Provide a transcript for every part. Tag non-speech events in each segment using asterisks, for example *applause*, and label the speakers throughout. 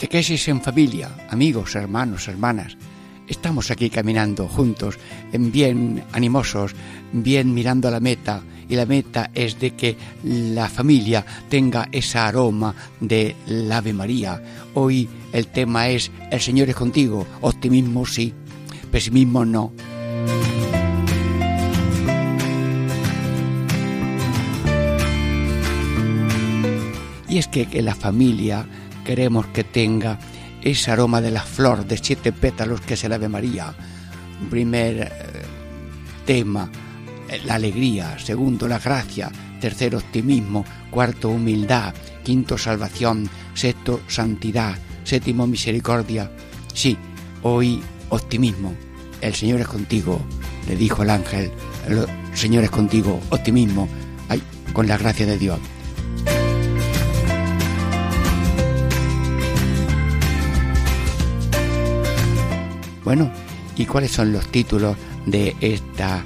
Speaker 1: Catequesis en familia, amigos, hermanos, hermanas. Estamos aquí caminando juntos, en bien animosos, bien mirando a la meta, y la meta es de que la familia tenga ese aroma de la Ave María. Hoy el tema es El Señor es contigo, optimismo sí, pesimismo no. Y es que, que la familia queremos que tenga ese aroma de la flor de siete pétalos que es el Ave María. Primer eh, tema, eh, la alegría. Segundo, la gracia. Tercero, optimismo. Cuarto, humildad. Quinto, salvación. Sexto, santidad. Séptimo, misericordia. Sí, hoy optimismo. El Señor es contigo, le dijo el ángel. El Señor es contigo, optimismo. Ay, con la gracia de Dios. Bueno, ¿y cuáles son los títulos de esta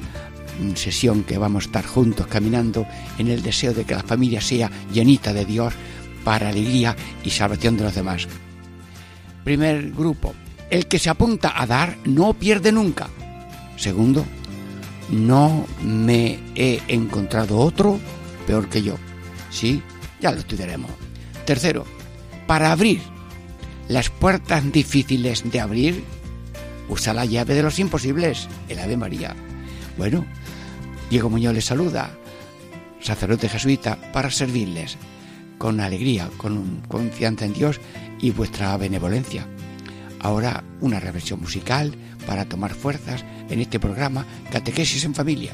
Speaker 1: mm, sesión que vamos a estar juntos caminando en el deseo de que la familia sea llenita de Dios para alegría y salvación de los demás? Primer grupo, el que se apunta a dar no pierde nunca. Segundo, no me he encontrado otro peor que yo. Sí, ya lo estudiaremos. Tercero, para abrir las puertas difíciles de abrir, usa la llave de los imposibles, el Ave María. Bueno, Diego Muñoz les saluda, sacerdote jesuita, para servirles con alegría, con confianza en Dios y vuestra benevolencia. Ahora una reflexión musical para tomar fuerzas en este programa Catequesis en Familia.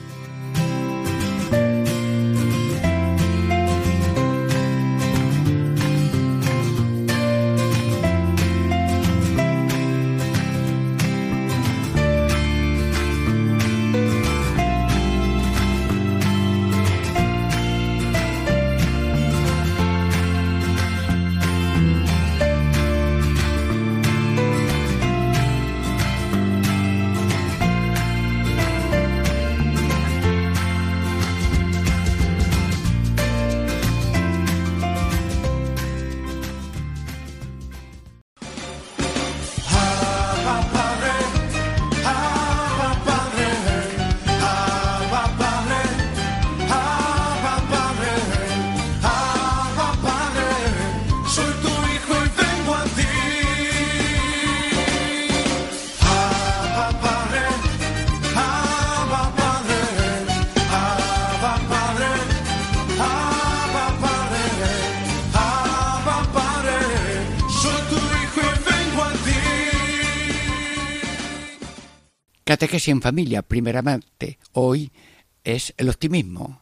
Speaker 1: Catequesis en familia, primeramente, hoy es el optimismo.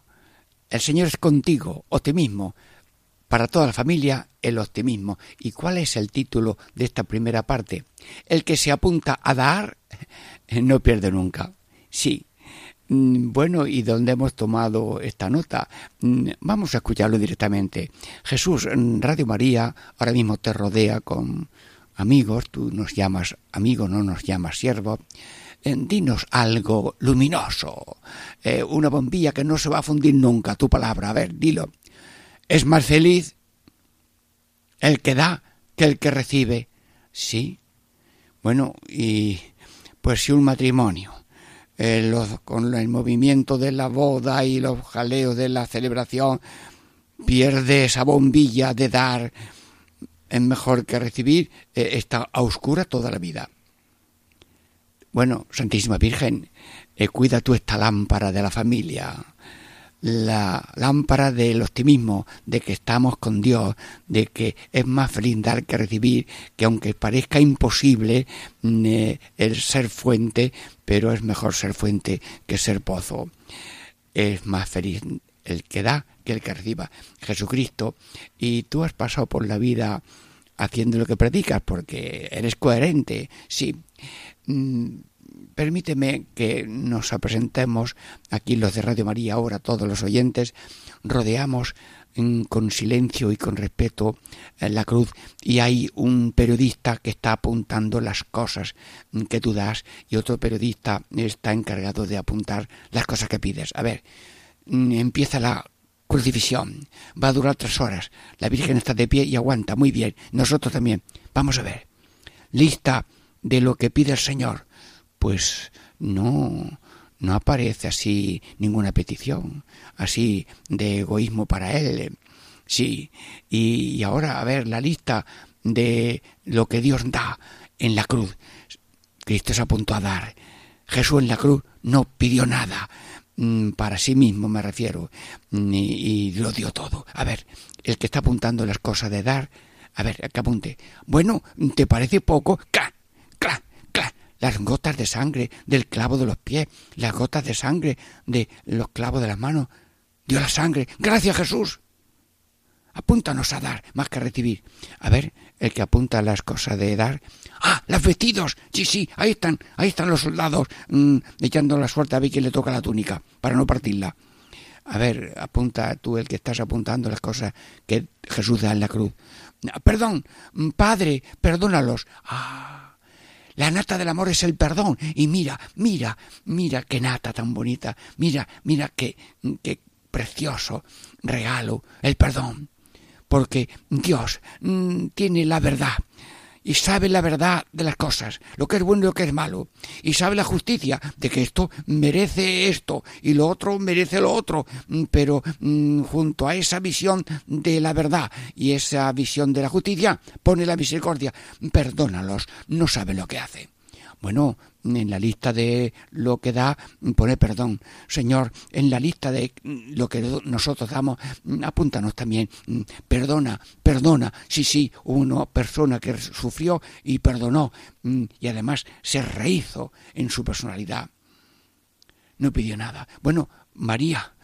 Speaker 1: El Señor es contigo, optimismo. Para toda la familia, el optimismo. ¿Y cuál es el título de esta primera parte? El que se apunta a dar *laughs* no pierde nunca. Sí. Mm, bueno, ¿y dónde hemos tomado esta nota? Mm, vamos a escucharlo directamente. Jesús, Radio María, ahora mismo te rodea con amigos, tú nos llamas amigo, no nos llamas siervo dinos algo luminoso, eh, una bombilla que no se va a fundir nunca, tu palabra, a ver, dilo. ¿Es más feliz el que da que el que recibe? Sí. Bueno, y pues si un matrimonio, eh, con el movimiento de la boda y los jaleos de la celebración, pierde esa bombilla de dar, es mejor que recibir, eh, está a oscura toda la vida. Bueno, Santísima Virgen, eh, cuida tú esta lámpara de la familia, la lámpara del optimismo, de que estamos con Dios, de que es más feliz dar que recibir, que aunque parezca imposible mm, eh, el ser fuente, pero es mejor ser fuente que ser pozo. Es más feliz el que da que el que reciba. Jesucristo, y tú has pasado por la vida haciendo lo que predicas, porque eres coherente, sí. Mm, permíteme que nos presentemos aquí los de Radio María, ahora todos los oyentes, rodeamos con silencio y con respeto en la cruz y hay un periodista que está apuntando las cosas que tú das y otro periodista está encargado de apuntar las cosas que pides. A ver, mm, empieza la crucifixión, va a durar tres horas, la Virgen está de pie y aguanta, muy bien, nosotros también. Vamos a ver, lista de lo que pide el Señor. Pues no, no aparece así ninguna petición, así de egoísmo para él. Sí, y, ahora a ver la lista de lo que Dios da en la cruz. Cristo se apuntó a dar. Jesús en la cruz no pidió nada para sí mismo, me refiero, y, lo dio todo. A ver, el que está apuntando las cosas de dar, a ver, que apunte. Bueno, ¿te parece poco? ¡Cla! ¡Cla! las gotas de sangre del clavo de los pies, las gotas de sangre de los clavos de las manos. Dio la sangre. Gracias Jesús. Apúntanos a dar más que a recibir. A ver, el que apunta las cosas de dar. Ah, los vestidos. Sí, sí, ahí están, ahí están los soldados mm, echando la suerte a ver quién le toca la túnica para no partirla. A ver, apunta tú el que estás apuntando las cosas que Jesús da en la cruz. Perdón, Padre, perdónalos. Ah, la nata del amor es el perdón. Y mira, mira, mira qué nata tan bonita. Mira, mira qué, qué precioso regalo, el perdón. Porque Dios mm, tiene la verdad y sabe la verdad de las cosas, lo que es bueno y lo que es malo, y sabe la justicia de que esto merece esto y lo otro merece lo otro, mm, pero mm, junto a esa visión de la verdad y esa visión de la justicia pone la misericordia, perdónalos, no sabe lo que hace. Bueno, en la lista de lo que da, pone perdón. Señor, en la lista de lo que nosotros damos, apúntanos también. Perdona, perdona. Sí, sí, una persona que sufrió y perdonó y además se rehizo en su personalidad. No pidió nada. Bueno, María,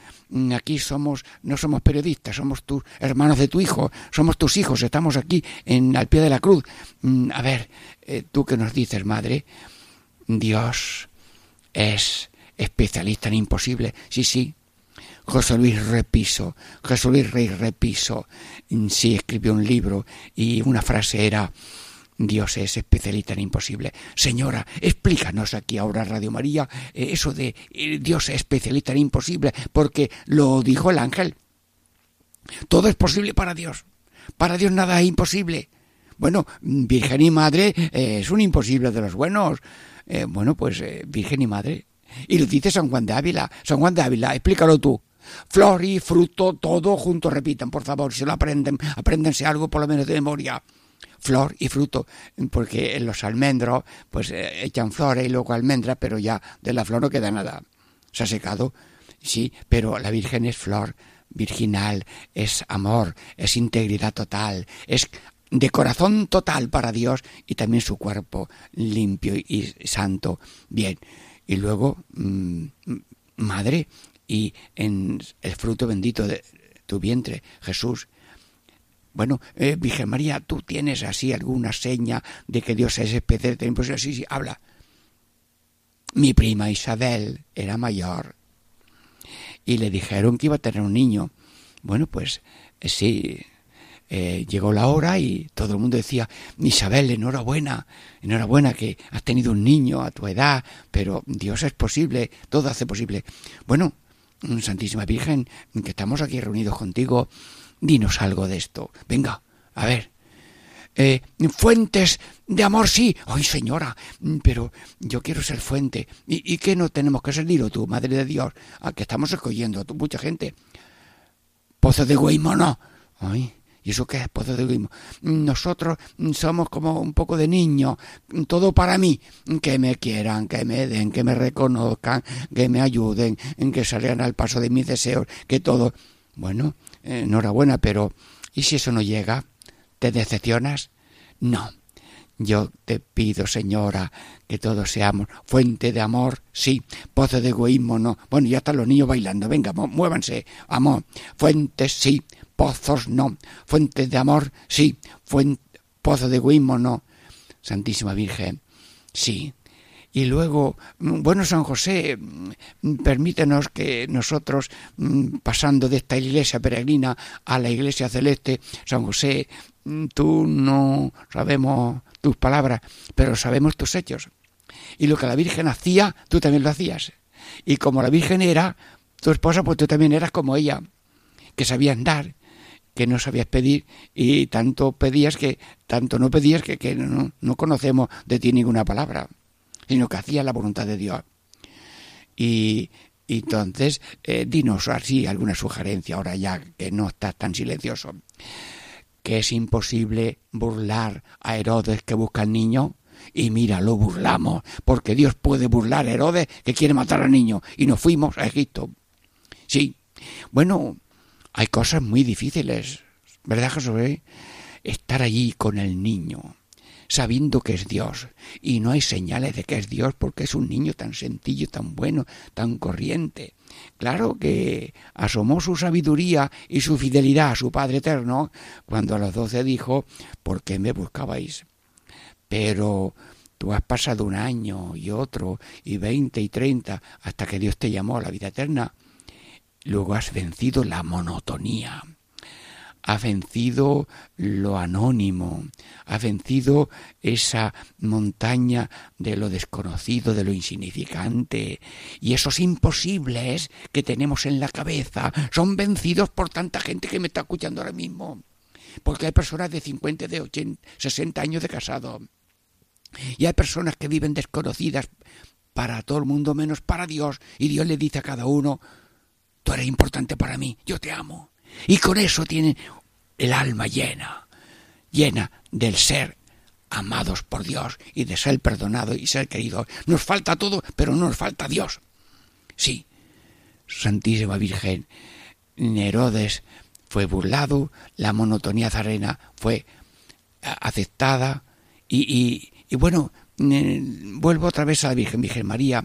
Speaker 1: aquí somos, no somos periodistas, somos tus hermanos de tu hijo, somos tus hijos, estamos aquí en, al pie de la cruz. Mm, a ver, eh, tú que nos dices, madre, Dios es especialista en imposible. Sí, sí. José Luis Repiso, José Luis Rey Repiso, mm, sí escribió un libro y una frase era Dios es especialista en imposible. Señora, explícanos aquí ahora, Radio María, eh, eso de eh, Dios es especialista en imposible, porque lo dijo el ángel. Todo es posible para Dios. Para Dios nada es imposible. Bueno, Virgen y Madre eh, es un imposible de los buenos. bueno, pues Virgen y Madre. Y lo dice San Juan de Ávila. San Juan de Ávila, explícalo tú. Flor y fruto, todo junto, repitan, por favor, si lo aprenden, apréndense algo por lo menos de memoria flor y fruto, porque los almendros pues eh, echan flores y luego almendras, pero ya de la flor no queda nada. Se ha secado, sí, pero la Virgen es flor virginal, es amor, es integridad total, es de corazón total para Dios y también su cuerpo limpio y santo. Bien, y luego, mm, madre, y en el fruto bendito de tu vientre, Jesús, bueno, eh, Virgen María, ¿tú tienes así alguna seña de que Dios es especial? Pues sí, sí, habla. Mi prima Isabel era mayor y le dijeron que iba a tener un niño. Bueno, pues eh, sí, eh, llegó la hora y todo el mundo decía, Isabel, enhorabuena, enhorabuena que has tenido un niño a tu edad, pero Dios es posible, todo hace posible. Bueno, Santísima Virgen, que estamos aquí reunidos contigo, Dinos algo de esto. Venga, a ver. Eh, fuentes de amor, sí. Ay, señora, pero yo quiero ser fuente. ¿Y, qué no tenemos que ser? Dilo tú, Madre de Dios, a que estamos escogiendo a mucha gente. Pozo de egoísmo, no. Ay, ¿y eso qué es pozo de egoísmo? Nosotros somos como un poco de niños, todo para mí. Que me quieran, que me den, que me reconozcan, que me ayuden, en que salgan al paso de mis deseos, que todo. Bueno, enhorabuena, pero ¿y si eso no llega? ¿Te decepcionas? No. Yo te pido, señora, que todos seamos fuente de amor, sí, pozo de egoísmo, no. Bueno, ya están los niños bailando, venga, muévanse, amor. Fuentes, sí, pozos, no. Fuente de amor, sí, fuente pozo de egoísmo, no. Santísima Virgen, sí. Y luego, bueno, San José, permítenos que nosotros, mm, pasando de esta iglesia peregrina a la iglesia celeste, San José, mm, tú no sabemos tus palabras, pero sabemos tus hechos. Y lo que la Virgen hacía, tú también lo hacías. Y como la Virgen era tu esposa, pues tú también eras como ella, que sabías dar, que no sabías pedir y tanto pedías que tanto no pedías que, que no, no, conocemos de ti ninguna palabra, sino que hacías la voluntad de Dios. Y, entonces, eh, dinos así alguna sugerencia ahora ya que no estás tan silencioso. Que es imposible burlar a Herodes que busca al niño. Y mira, lo burlamos, porque Dios puede burlar a Herodes que quiere matar al niño. Y nos fuimos a Egipto. Sí. Bueno, hay cosas muy difíciles, ¿verdad, Jesús? Estar allí con el niño, sabiendo que es Dios, y no hay señales de que es Dios porque es un niño tan sencillo, tan bueno, tan corriente. Claro que asomó su sabiduría y su fidelidad a su Padre Eterno cuando a los doce dijo, ¿por qué me buscabais? Pero tú has pasado un año y otro y veinte y treinta hasta que Dios te llamó a la vida eterna Luego has vencido la monotonía, has vencido lo anónimo, has vencido esa montaña de lo desconocido, de lo insignificante, y esos imposibles que tenemos en la cabeza son vencidos por tanta gente que me está escuchando ahora mismo. Porque hay personas de 50, de 80, 60 años de casado. Y hay personas que viven desconocidas para todo el mundo menos para Dios. Y Dios le dice a cada uno, tú eres importante para mí, yo te amo. Y con eso tienen el alma llena, llena del ser amados por Dios y de ser perdonado y ser querido. Nos falta todo, pero no nos falta Dios. Sí, Santísima Virgen, Herodes fue burlado, la monotonía zarena fue aceptada y, y, bueno, eh, vuelvo otra vez a la Virgen, Virgen María,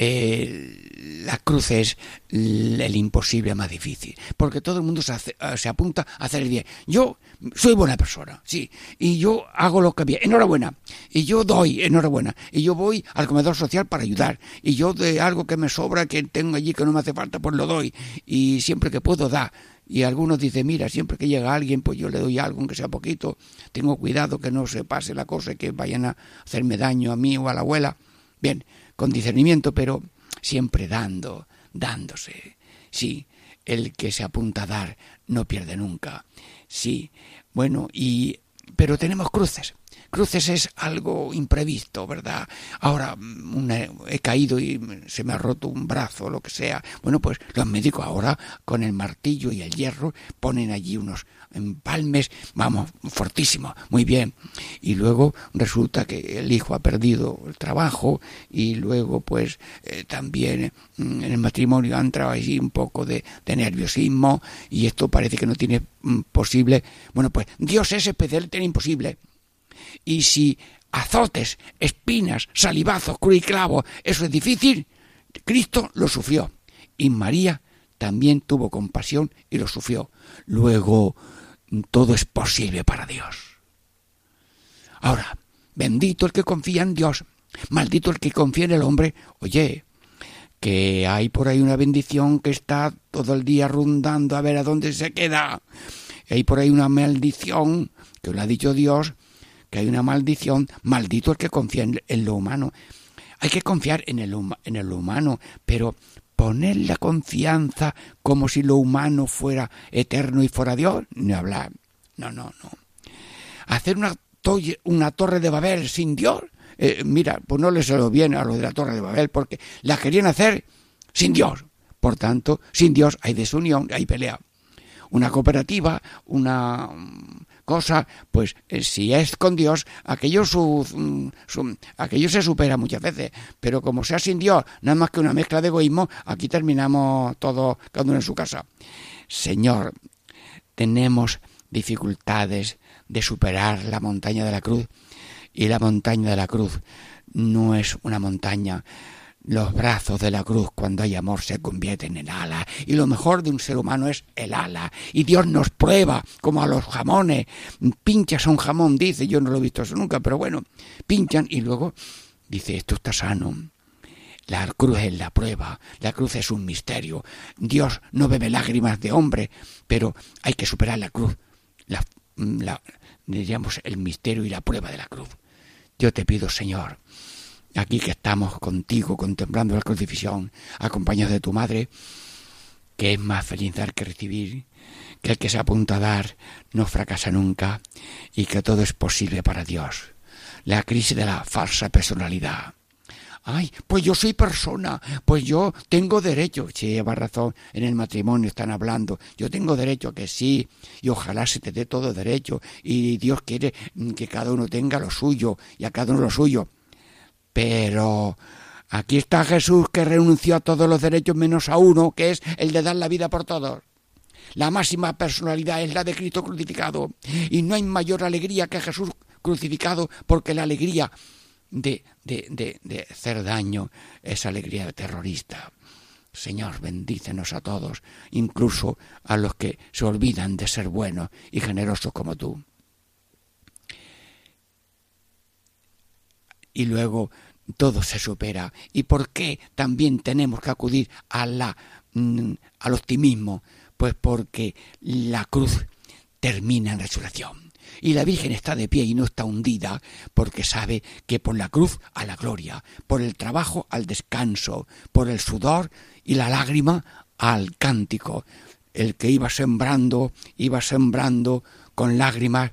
Speaker 1: eh, la cruz es el imposible más difícil, porque todo el mundo se, eh, se, apunta a hacer el bien. Yo soy buena persona, sí, y yo hago lo que bien, enhorabuena, y yo doy, enhorabuena, y yo voy al comedor social para ayudar, y yo de algo que me sobra, que tengo allí que no me hace falta, pues lo doy, y siempre que puedo da. Y algunos dicen, mira, siempre que llega alguien, pues yo le doy algo, aunque sea poquito, tengo cuidado que no se pase la cosa y que vayan a hacerme daño a mí o a la abuela. Bien, con discernimiento, pero siempre dando, dándose. Sí, el que se apunta a dar no pierde nunca. Sí, bueno, y pero tenemos cruces. Cruces es algo imprevisto, ¿verdad? Ahora he caído y se me ha roto un brazo o lo que sea. Bueno, pues los médicos ahora con el martillo y el hierro ponen allí unos empalmes, vamos, fortísimo, muy bien. Y luego resulta que el hijo ha perdido el trabajo y luego pues eh, también mm, en el matrimonio ha entrado allí un poco de, de nerviosismo y esto parece que no tiene mm, posible. Bueno, pues Dios es especial, tiene imposible. Y si azotes, espinas, salivazos, cruz y clavo, eso es difícil, Cristo lo sufrió. Y María también tuvo compasión y lo sufrió. Luego, todo es posible para Dios. Ahora, bendito el que confía en Dios, maldito el que confía en el hombre. Oye, que hay por ahí una bendición que está todo el día rondando a ver a dónde se queda. Hay por ahí una maldición que lo ha dicho Dios, que hay una maldición, maldito el que confía en, lo humano. Hay que confiar en el, en el humano, pero poner la confianza como si lo humano fuera eterno y fuera Dios, ni hablar. No, no, no. Hacer una, una torre de Babel sin Dios, eh, mira, pues no les salió bien a lo de la torre de Babel, porque la querían hacer sin Dios. Por tanto, sin Dios hay desunión, hay pelea. Una cooperativa, una cosa, pues eh, si es con Dios, aquello, su, aquello se supera muchas veces, pero como sea sin Dios, nada más que una mezcla de egoísmo, aquí terminamos todos, cada uno en su casa. Señor, tenemos dificultades de superar la montaña de la cruz, y la montaña de la cruz no es una montaña los brazos de la cruz cuando hay amor se convierten en ala. Y lo mejor de un ser humano es el ala. Y Dios nos prueba como a los jamones. Pinchas un jamón dice yo no lo he visto eso nunca pero bueno pinchan y luego dice esto está sano. La cruz es la prueba, la cruz es un misterio. Dios no bebe lágrimas de hombre, pero hay que superar la cruz, la, la, diríamos el misterio y la prueba de la cruz. Yo te pido, Señor, aquí que estamos contigo contemplando la crucifixión, acompañados de tu madre, que es más feliz dar que recibir, que el que se apunta a dar no fracasa nunca y que todo es posible para Dios. La crisis de la falsa personalidad. Ay, pues yo soy persona, pues yo tengo derecho. Si lleva razón, en el matrimonio están hablando. Yo tengo derecho que sí, y ojalá se te dé todo derecho. Y Dios quiere que cada uno tenga lo suyo, y a cada uno lo suyo. Pero aquí está Jesús que renunció a todos los derechos menos a uno, que es el de dar la vida por todos. La máxima personalidad es la de Cristo crucificado. Y no hay mayor alegría que Jesús crucificado, porque la alegría de, de, de, de hacer daño es alegría terrorista. Señor, bendícenos a todos, incluso a los que se olvidan de ser buenos y generosos como tú. y luego todo se supera. ¿Y por qué también tenemos que acudir a la, mm, al optimismo? Pues porque la cruz termina en resurrección. Y la Virgen está de pie y no está hundida porque sabe que por la cruz a la gloria, por el trabajo al descanso, por el sudor y la lágrima al cántico. El que iba sembrando, iba sembrando con lágrimas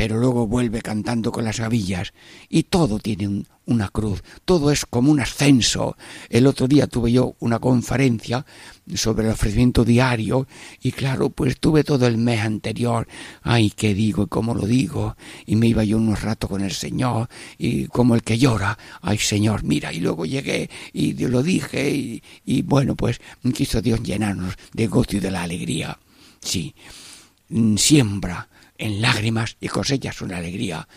Speaker 1: pero luego vuelve cantando con las gavillas y todo tiene una cruz, todo es como un ascenso. El otro día tuve yo una conferencia sobre el ofrecimiento diario y claro, pues tuve todo el mes anterior, ay, qué digo y cómo lo digo, y me iba yo unos ratos con el Señor y como el que llora, ay Señor, mira, y luego llegué y lo dije y, y bueno, pues quiso Dios llenarnos de gozo y de la alegría. Sí, siembra en lágrimas y cosechas una alegría.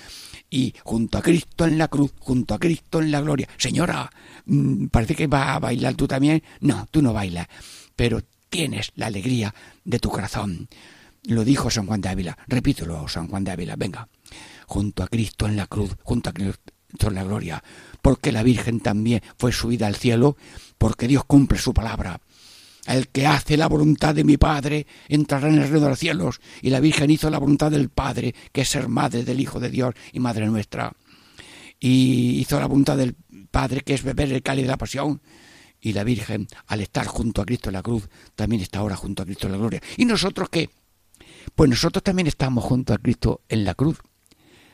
Speaker 1: Y junto a Cristo en la cruz, junto a Cristo en la gloria. Señora, mm, parece que va a bailar tú también. No, tú no bailas, pero tienes la alegría de tu corazón. Lo dijo San Juan de Ávila. Repítelo, San Juan de Ávila. Venga. Junto a Cristo en la cruz, junto a Cristo en la gloria. Porque la Virgen también fue subida al cielo, porque Dios cumple su palabra el que hace la voluntad de mi Padre entrará en el reino de los cielos. Y la Virgen hizo la voluntad del Padre, que es ser madre del Hijo de Dios y madre nuestra. Y hizo la voluntad del Padre, que es beber el cáliz de la pasión. Y la Virgen, al estar junto a Cristo en la cruz, también está ahora junto a Cristo en la gloria. ¿Y nosotros qué? Pues nosotros también estamos junto a Cristo en la cruz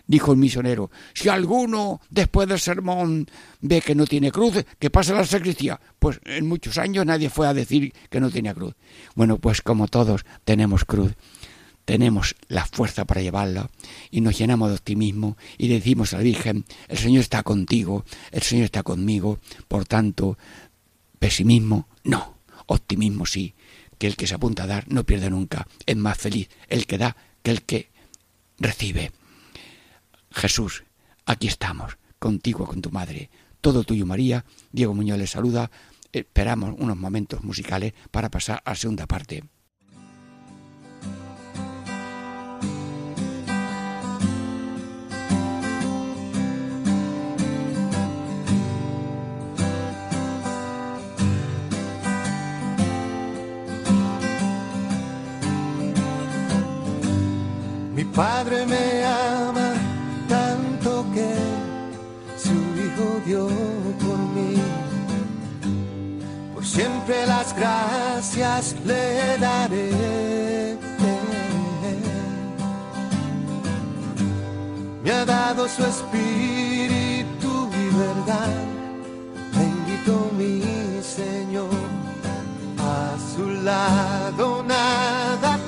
Speaker 1: dijo el misionero, si alguno después del sermón ve que no tiene cruz, que pase a la sacristía. Pues en muchos años nadie fue a decir que no tenía cruz. Bueno, pues como todos tenemos cruz, tenemos la fuerza para llevarla y nos llenamos de optimismo y decimos a la Virgen, el Señor está contigo, el Señor está conmigo, por tanto, pesimismo no, optimismo sí, que el que se apunta a dar no pierde nunca, es más feliz el que da que el que recibe. Jesús, aquí estamos, contigo, con tu madre. Todo tuyo, María. Diego Muñoz les saluda. Esperamos unos momentos musicales para pasar a la segunda parte.
Speaker 2: Padre me por mí. Por siempre las gracias le daré. Me ha dado su espíritu y verdad. Bendito mi Señor. A su lado nada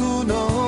Speaker 2: su nombre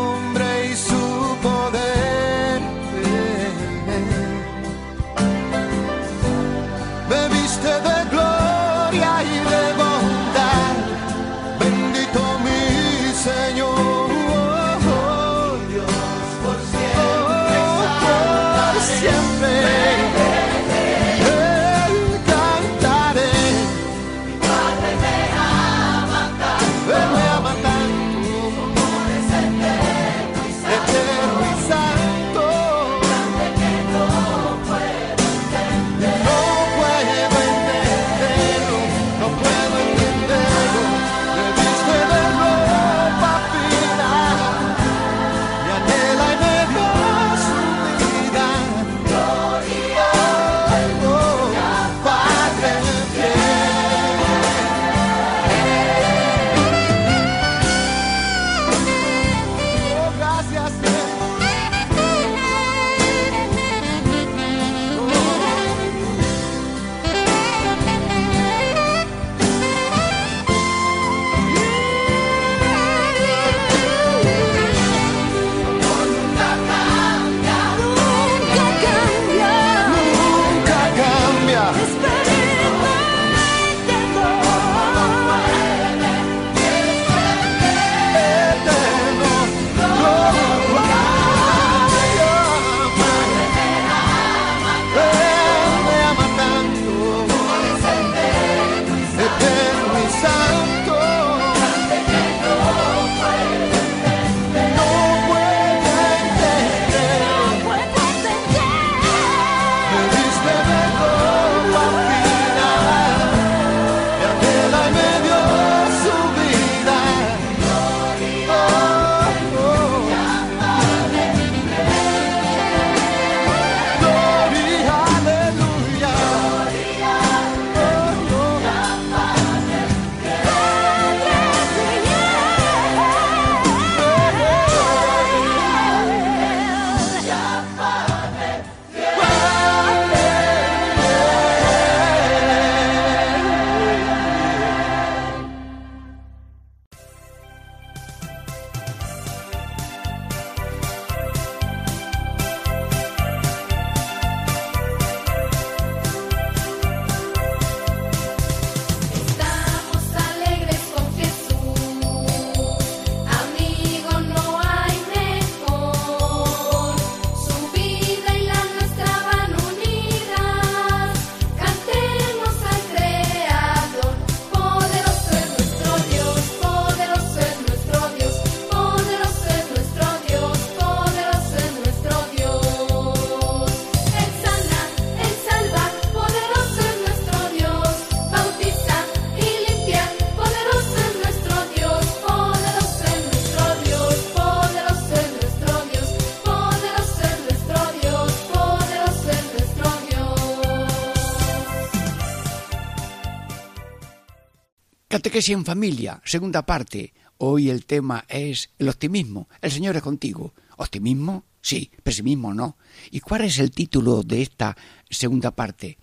Speaker 1: Catequesis en familia, segunda parte. Hoy el tema es el optimismo. El Señor es contigo. ¿Optimismo? Sí, pesimismo no. ¿Y cuál es el título de esta segunda parte?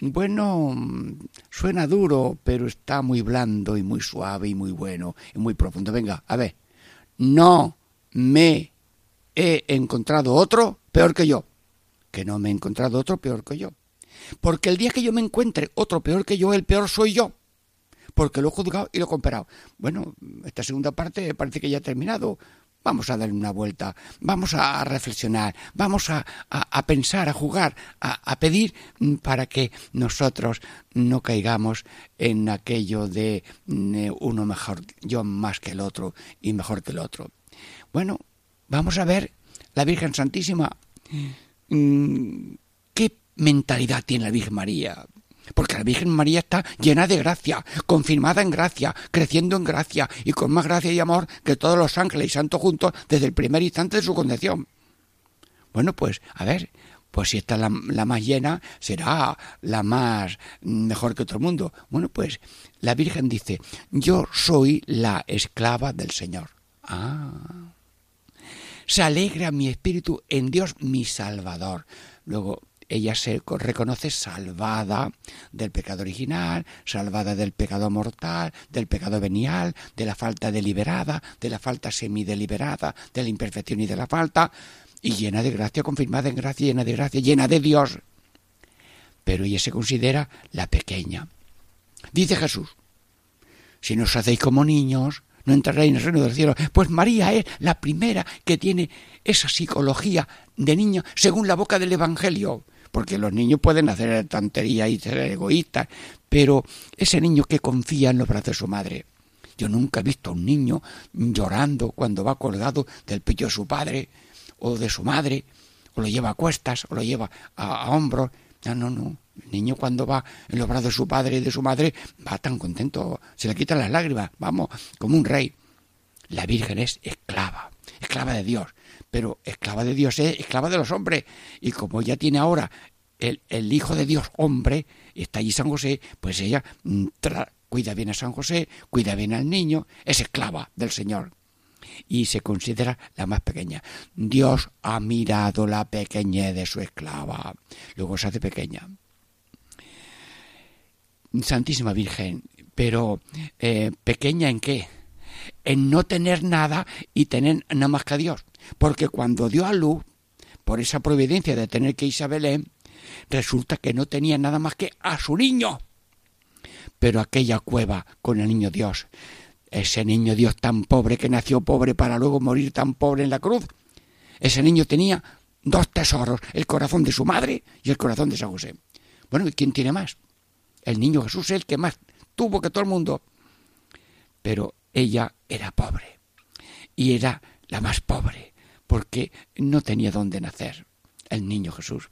Speaker 1: Bueno, suena duro, pero está muy blando y muy suave y muy bueno y muy profundo. Venga, a ver. No me he encontrado otro peor que yo. Que no me he encontrado otro peor que yo. Porque el día que yo me encuentre otro peor que yo, el peor soy yo porque lo he juzgado y lo he comparado. Bueno, esta segunda parte parece que ya ha terminado. Vamos a darle una vuelta, vamos a reflexionar, vamos a, a- a pensar, a jugar, a, a pedir para que nosotros no caigamos en aquello de mm, eh, uno mejor, yo más que el otro y mejor que el otro. Bueno, vamos a ver la Virgen Santísima. Mm, ¿Qué mentalidad tiene la Virgen María? Porque la Virgen María está llena de gracia, confirmada en gracia, creciendo en gracia y con más gracia y amor que todos los ángeles y santos juntos desde el primer instante de su concepción. Bueno, pues, a ver, pues si esta es la, la más llena, será la más mejor que otro mundo. Bueno, pues la Virgen dice, yo soy la esclava del Señor. Ah. Se alegra mi espíritu en Dios mi Salvador. Luego, ella se co- reconoce salvada del pecado original, salvada del pecado mortal, del pecado venial, de la falta deliberada, de la falta semideliberada, de la imperfección y de la falta, y llena de gracia, confirmada en gracia, llena de gracia, llena de Dios. Pero ella se considera la pequeña. Dice Jesús, si no os hacéis como niños, no entraréis en el reino del cielo. Pues María es la primera que tiene esa psicología de niño según la boca del Evangelio. Porque los niños pueden hacer tonterías y ser egoístas, pero ese niño que confía en los brazos de su madre. Yo nunca he visto a un niño llorando cuando va colgado del pecho de su padre o de su madre, o lo lleva a cuestas, o lo lleva a, a hombros. No, no, no. El niño cuando va en los brazos de su padre y de su madre va tan contento, se le quitan las lágrimas, vamos, como un rey. La Virgen es esclava, esclava de Dios, pero esclava de Dios es esclava de los hombres. Y como ella tiene ahora el, Hijo de Dios hombre, está allí San José, pues ella mm, tra- cuida bien a San José, cuida bien al niño, es esclava del Señor y se considera la más pequeña. Dios ha mirado la pequeñez de su esclava, luego se hace pequeña. Santísima Virgen, pero eh, pequeña en qué? En no tener nada y tener nada más que a Dios. Porque cuando dio a luz, por esa providencia de tener que irse a Belén, resulta que no tenía nada más que a su niño. Pero aquella cueva con el niño Dios, ese niño Dios tan pobre que nació pobre para luego morir tan pobre en la cruz, ese niño tenía dos tesoros, el corazón de su madre y el corazón de San José. Bueno, ¿y quién tiene más? El niño Jesús es el que más tuvo que todo el mundo. Pero ella era pobre. Y era la más pobre, porque no tenía dónde nacer el niño Jesús.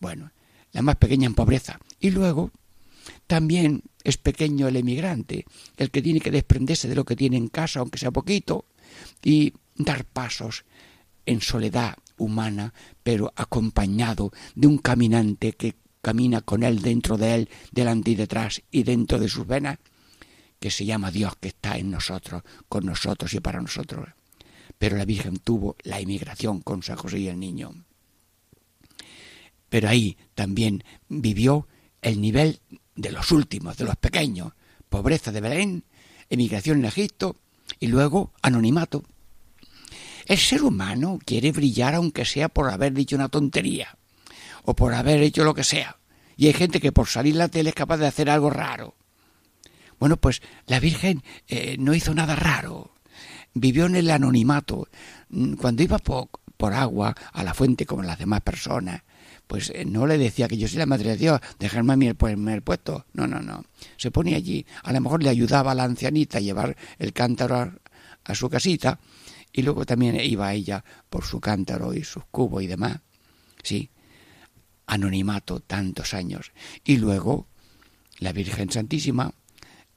Speaker 1: Bueno, la más pequeña en pobreza. Y luego también es pequeño el emigrante, el que tiene que desprenderse de lo que tiene en casa, aunque sea poquito, y dar pasos en soledad humana, pero acompañado de un caminante que camina con él dentro de él, delante y detrás y dentro de sus venas, que se llama Dios que está en nosotros, con nosotros y para nosotros. Pero la Virgen tuvo la emigración con San José y el niño. Pero ahí también vivió el nivel de los últimos, de los pequeños, pobreza de Belén, emigración en Egipto y luego anonimato. El ser humano quiere brillar aunque sea por haber dicho una tontería o por haber hecho lo que sea. Y hay gente que por salir la tele es capaz de hacer algo raro. Bueno, pues la Virgen eh, no hizo nada raro. Vivió en el anonimato. Mm, Cuando iba por, agua a la fuente como las demás personas, pues eh, no le decía que yo soy la madre de Dios, dejarme a mí el puesto. No, no, no. Se ponía allí. A lo mejor le ayudaba a la ancianita a llevar el cántaro a, a su casita y luego también iba ella por su cántaro y sus cubos y demás. Sí, anonimato tantos años. Y luego la Virgen Santísima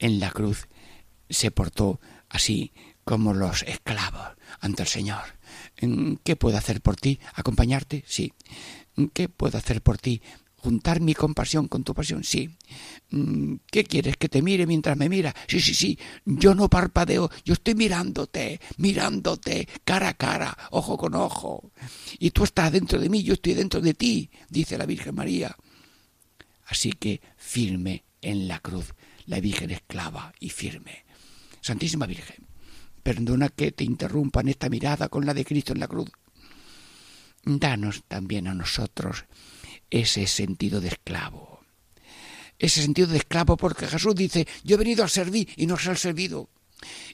Speaker 1: en la cruz se portó así como los esclavos ante el Señor. ¿En ¿Qué puedo hacer por ti? ¿Acompañarte? Sí. ¿En ¿Qué puedo hacer por ti? ¿Juntar mi compasión con tu pasión? Sí. Mm, ¿Qué quieres? ¿Que te mire mientras me mira? Sí, sí, sí. Yo no parpadeo, yo estoy mirándote, mirándote, cara a cara, ojo con ojo. Y tú estás dentro de mí, yo estoy dentro de ti, dice la Virgen María. Así que firme en la cruz, la Virgen esclava y firme. Santísima Virgen, perdona que te interrumpa en esta mirada con la de Cristo en la cruz. Danos también a nosotros ese sentido de esclavo. Ese sentido de esclavo porque Jesús dice, yo he venido a servir y no os he servido.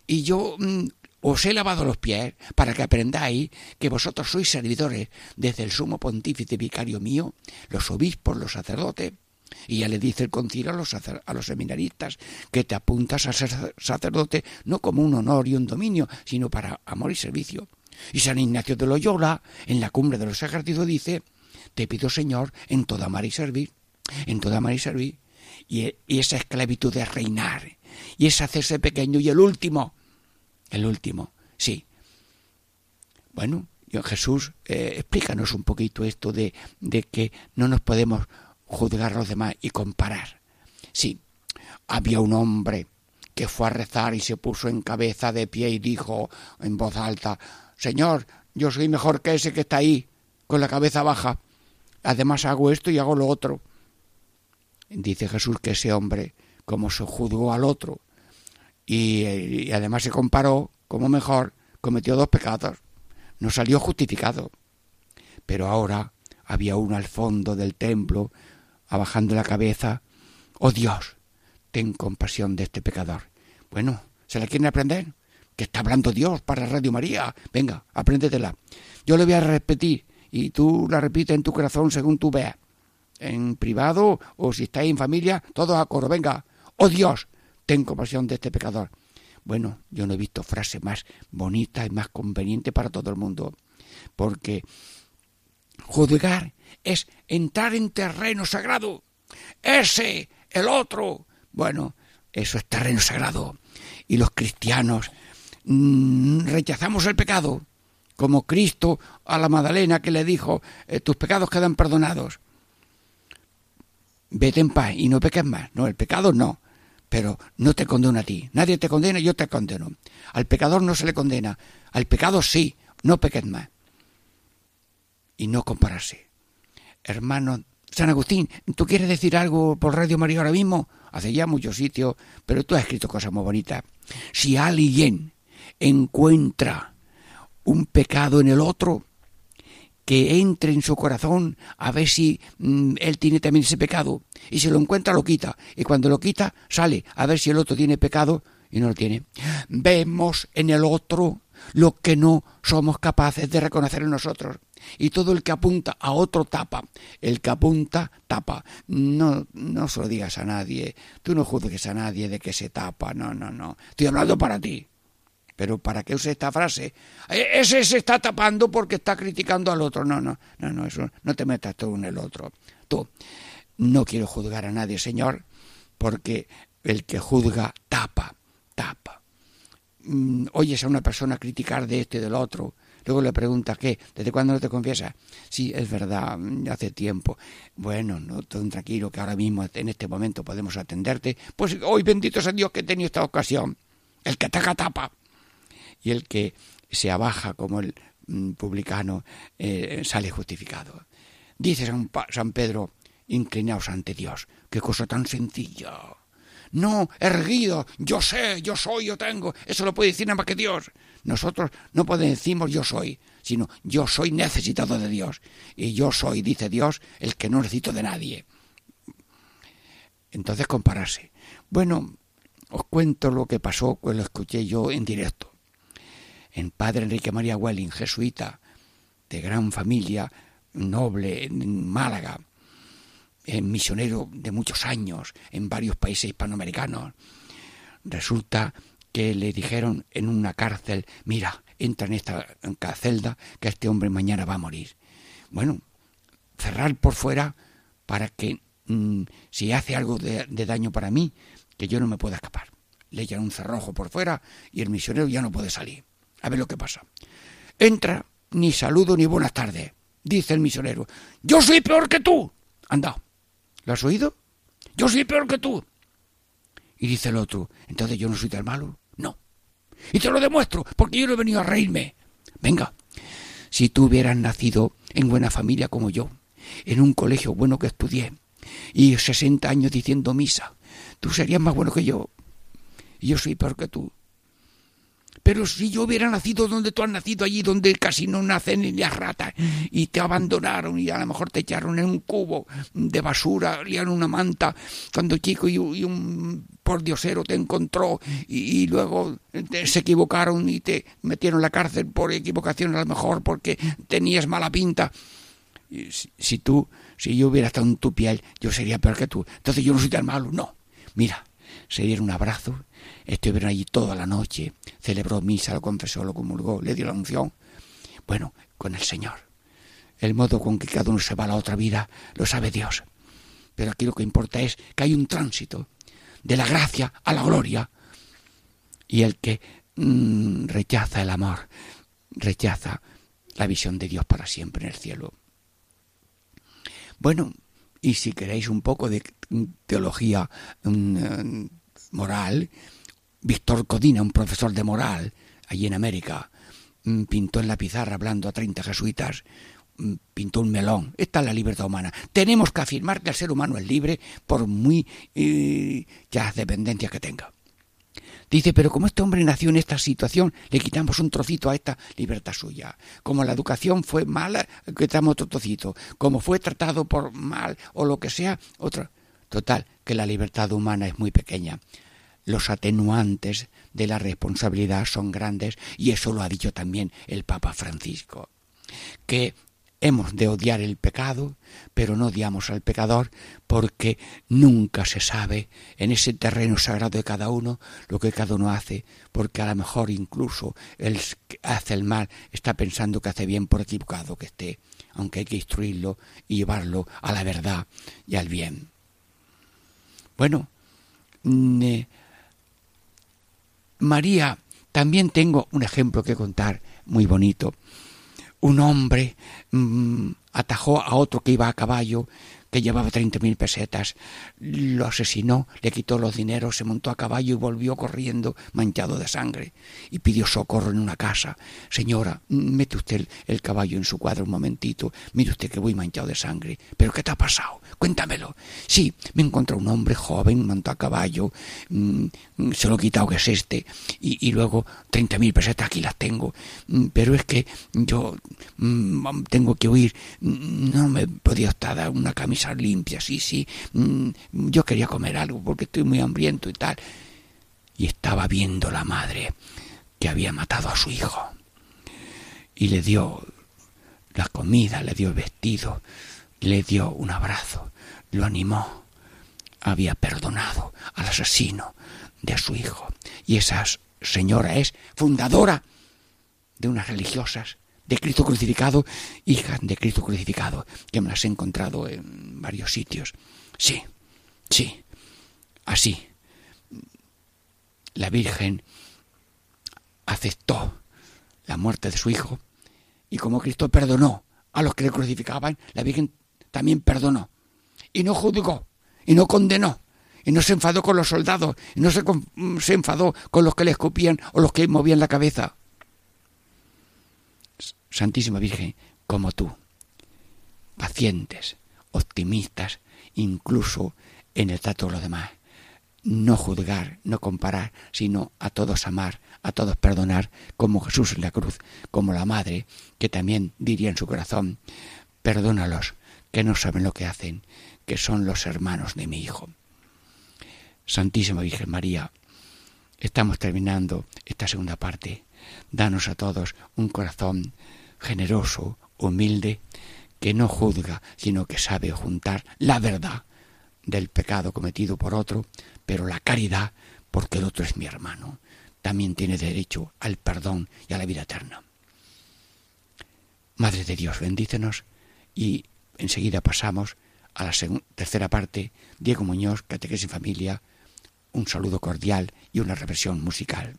Speaker 1: Y yo mm, os he lavado los pies para que aprendáis que vosotros sois servidores desde el sumo pontífice vicario mío, los obispos, los sacerdotes. Y ya le dice el concilio a los, a los seminaristas que te apuntas a ser sacerdote no como un honor y un dominio, sino para amor y servicio. Y San Ignacio de Loyola, en la cumbre de los ejércitos, dice, te pido Señor en toda amar y servir, en toda amar y servir. Y, y esa esclavitud es reinar, y es hacerse pequeño y el último, el último, sí. Bueno, Jesús, eh, explícanos un poquito esto de, de que no nos podemos juzgar a los demás y comparar. Sí, había un hombre que fue a rezar y se puso en cabeza de pie y dijo en voz alta, Señor, yo soy mejor que ese que está ahí, con la cabeza baja. además hago esto y hago lo otro. Dice Jesús que ese hombre, como se juzgó al otro, y, y además se comparó como mejor, cometió dos pecados. No salió justificado. Pero ahora había uno al fondo del templo, abajando la cabeza. Oh Dios, ten compasión de este pecador. Bueno, ¿se la quieren aprender? Que está hablando Dios para Radio María. Venga, apréndetela. Yo le voy a repetir y tú la repites en tu corazón según tú veas. En privado o si estáis en familia, todos a coro. Venga, oh Dios, ten compasión de este pecador. Bueno, yo no he visto frase más bonita y más conveniente para todo el mundo. Porque juzgar es entrar en terreno sagrado. Ese, el otro. Bueno, eso es terreno sagrado. Y los cristianos mm, rechazamos el pecado, como Cristo a la Magdalena que le dijo, eh, tus pecados quedan perdonados. Vete en paz y no peques más. No, el pecado no. Pero no te condeno a ti. Nadie te condena, yo te condeno. Al pecador no se le condena. Al pecado sí, no peques más. Y no compararse. Hermano San Agustín, ¿tú quieres decir algo por Radio María ahora mismo? Hace ya muchos sitios, pero tú has escrito cosas muy bonitas. Si alguien encuentra un pecado en el otro, que entre en su corazón a ver si mm, él tiene también ese pecado. Y si lo encuentra, lo quita. Y cuando lo quita, sale a ver si el otro tiene pecado y no lo tiene. Vemos en el otro lo que no somos capaces de reconocer en nosotros. Y todo el que apunta a otro tapa. El que apunta, tapa. No, no se lo digas a nadie. Tú no juzgues a nadie de que se tapa. No, no, no. Estoy hablando para ti. Pero ¿para qué use esta frase? "Eh, Ese se está tapando porque está criticando al otro. No, no, no, no, eso no te metas tú en el otro. Tú, no quiero juzgar a nadie, Señor, porque el que juzga tapa, tapa. Mm, Oyes a una persona criticar de este y del otro, luego le preguntas, ¿qué? ¿Desde cuándo no te confiesas? Sí, es verdad, mm, hace tiempo. Bueno, no, todo tranquilo, que ahora mismo, en este momento, podemos atenderte. Pues hoy bendito sea Dios que he tenido esta ocasión. El que ataca tapa y el que se abaja como el mm, publicano eh, sale justificado. Dice San Pedro, inclinaos ante Dios. Qué cosa tan sencilla. No, erguido, yo sé, yo soy, yo tengo. Eso lo puede decir nada más que Dios. Nosotros no podemos decimos yo soy, sino yo soy necesitado de Dios. Y yo soy, dice Dios, el que no necesito de nadie. Entonces compararse. Bueno, os cuento lo que pasó, lo escuché yo en directo. En Padre Enrique María Welling, jesuita, de gran familia, noble, en Málaga, misionero de muchos años en varios países hispanoamericanos. Resulta que le dijeron en una cárcel, mira, entra en esta celda que este hombre mañana va a morir. Bueno, cerrar por fuera para que mm, si hace algo de, de daño para mí, que yo no me pueda escapar. Le echan un cerrojo por fuera y el misionero ya no puede salir. A ver lo que pasa. Entra, ni saludo ni buenas tardes. Dice el misionero, yo soy peor que tú. Anda, ¿lo has oído? Yo soy peor que tú. Y dice el otro, entonces yo no soy tan malo. No. Y te lo demuestro, porque yo no he venido a reírme. Venga, si tú hubieras nacido en buena familia como yo, en un colegio bueno que estudié, y 60 años diciendo misa, tú serías más bueno que yo. Y yo soy peor que tú. Pero si yo hubiera nacido donde tú has nacido, allí donde casi no nacen ni las ratas, y te abandonaron y a lo mejor te echaron en un cubo de basura, liaron una manta cuando chico y, y un pordiosero te encontró y, luego te- se equivocaron y te metieron en la cárcel por equivocación a lo mejor porque tenías mala pinta. Si, tú, si yo hubiera estado en tu piel, yo sería peor que tú. Entonces yo no soy tan malo, no. Mira, se dieron un abrazo, estuvieron allí toda la noche, celebró misa, lo confesó, lo comulgó, le dio la unción. Bueno, con el Señor. El modo con que cada uno se va a la otra vida lo sabe Dios. Pero aquí lo que importa es que hay un tránsito de la gracia a la gloria. Y el que mm, rechaza el amor, rechaza la visión de Dios para siempre en el cielo. Bueno, y si queréis un poco de teología mm, eh, moral, Víctor Codina, un profesor de moral allí en América, mm, pintó en la pizarra hablando a 30 jesuitas mm, pintó un melón. Esta es la libertad humana. Tenemos que afirmar que el ser humano es libre por muy eh, ya dependencia que tenga. Dice, pero como este hombre nació en esta situación, le quitamos un trocito a esta libertad suya. Como la educación fue mala, quitamos otro trocito. Como fue tratado por mal o lo que sea, otro. Total, que la libertad humana es muy pequeña. Los atenuantes de la responsabilidad son grandes y eso lo ha dicho también el Papa Francisco. Que hemos de odiar el pecado, pero no odiamos al pecador porque nunca se sabe en ese terreno sagrado de cada uno lo que cada uno hace, porque a lo mejor incluso el que hace el mal está pensando que hace bien por equivocado que esté, aunque hay que instruirlo y llevarlo a la verdad y al bien. Bueno, mm, eh, María, también tengo un ejemplo que contar muy bonito. Un hombre mm, atajó a otro que iba a caballo, que llevaba treinta mil pesetas, lo asesinó, le quitó los dineros, se montó a caballo y volvió corriendo manchado de sangre y pidió socorro en una casa. Señora, mete usted el, caballo en su cuadro un momentito, mire usted que voy manchado de sangre. ¿Pero qué te ha pasado? Cuéntamelo. Sí, me encontró un hombre joven, montó a caballo, mm, se lo he quitado que es este, y, y luego treinta mil pesetas aquí las tengo, Mm, pero es que yo mm, tengo que huir, no me podía estar dar una camisa limpia, sí, sí, Mm, yo quería comer algo porque estoy muy hambriento y tal. Y estaba viendo la madre que había matado a su hijo. Y le dio la comida, le dio el vestido, le dio un abrazo, lo animó. Había perdonado al asesino de su hijo. Y esa señora es fundadora de unas religiosas de Cristo crucificado, hijas de Cristo crucificado, que me las he encontrado en varios sitios. Sí, sí, así. La Virgen aceptó la muerte de su hijo y como Cristo perdonó a los que le crucificaban, la Virgen también perdonó y no juzgó y no condenó y no se enfadó con los soldados y no se, se enfadó con los que le escupían o los que movían la cabeza. Santísima Virgen, como tú, pacientes, optimistas, incluso en el trato de los demás. No juzgar, no comparar, sino a todos amar, a todos perdonar, como Jesús en la cruz, como la madre, que también diría en su corazón, perdónalos, que no saben lo que hacen, que son los hermanos de mi hijo. Santísima Virgen María, estamos terminando esta segunda parte. Danos a todos un corazón generoso, humilde, que no juzga, sino que sabe juntar la verdad del pecado cometido por otro, pero la caridad porque el otro es mi hermano. También tiene derecho al perdón y a la vida eterna. Madre de Dios, bendícenos y enseguida pasamos a la tercera parte. Diego Muñoz, Catequesis en Familia, un saludo cordial y una reversión musical.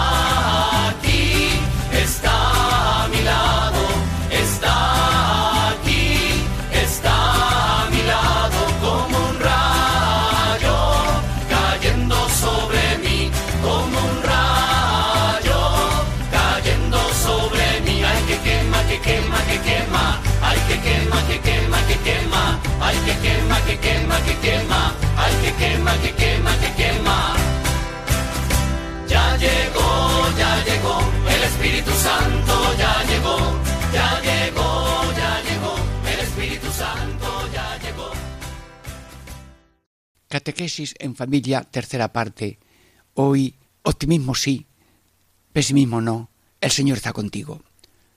Speaker 1: Catequesis en familia, tercera parte. Hoy, optimismo sí, pesimismo no. El Señor está contigo.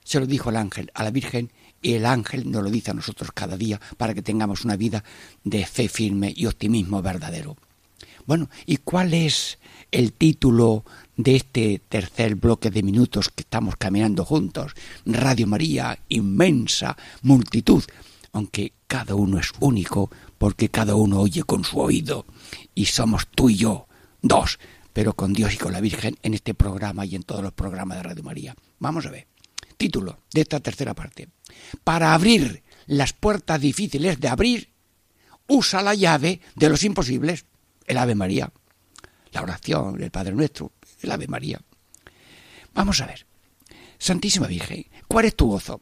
Speaker 1: Se lo dijo el ángel a la Virgen y el ángel nos lo dice a nosotros cada día para que tengamos una vida de fe firme y optimismo verdadero. Bueno, ¿y cuál es el título de este tercer bloque de minutos que estamos caminando juntos? Radio María, inmensa multitud, aunque cada uno es único, porque cada uno oye con su oído, y somos tú y yo, dos, pero con Dios y con la Virgen en este programa y en todos los programas de Radio María. Vamos a ver. Título de esta tercera parte. Para abrir las puertas difíciles de abrir, usa la llave de los imposibles, el Ave María. La oración, el Padre Nuestro, el Ave María. Vamos a ver. Santísima Virgen, ¿cuál es tu gozo?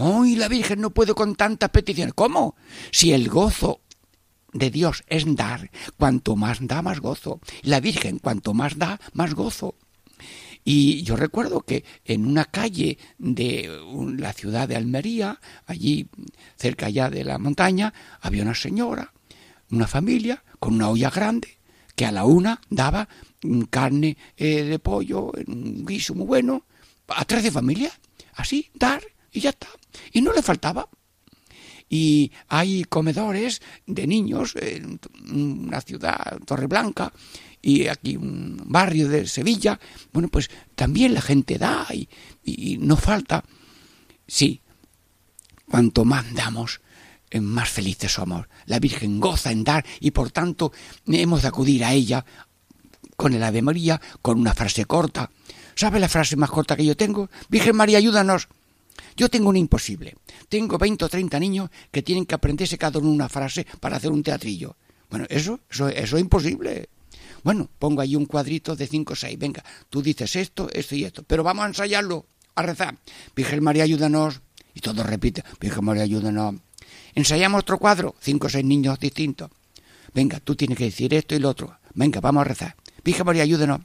Speaker 1: ¡Ay, la Virgen no puede con tantas peticiones! ¿Cómo? Si el gozo de Dios es dar, cuanto más da, más gozo. La Virgen, cuanto más da, más gozo. Y yo recuerdo que en una calle de la ciudad de Almería, allí cerca ya de la montaña, había una señora, una familia, con una olla grande, que a la una daba carne eh, de pollo, un guiso muy bueno, a trece familias, así, dar, y ya está. Y no le faltaba. Y hay comedores de niños en una ciudad, Torreblanca, y aquí un barrio de Sevilla, bueno, pues también la gente da y, no falta. Sí, cuanto más damos, eh, más felices somos. La Virgen goza en dar y por tanto hemos de acudir a ella con el Ave María, con una frase corta. ¿Sabe la frase más corta que yo tengo? Virgen María, ayúdanos. Yo tengo un imposible. Tengo 20 o 30 niños que tienen que aprenderse cada uno una frase para hacer un teatrillo. Bueno, eso, eso, eso es imposible. Bueno, pongo ahí un cuadrito de 5 o 6. Venga, tú dices esto, esto y esto. Pero vamos a ensayarlo, a rezar. Virgen María, ayúdanos. Y todos repiten, Virgen María, ayúdanos. Ensayamos otro cuadro, cinco o seis niños distintos. Venga, tú tienes que decir esto y lo otro. Venga, vamos a rezar. Virgen María, ayúdanos.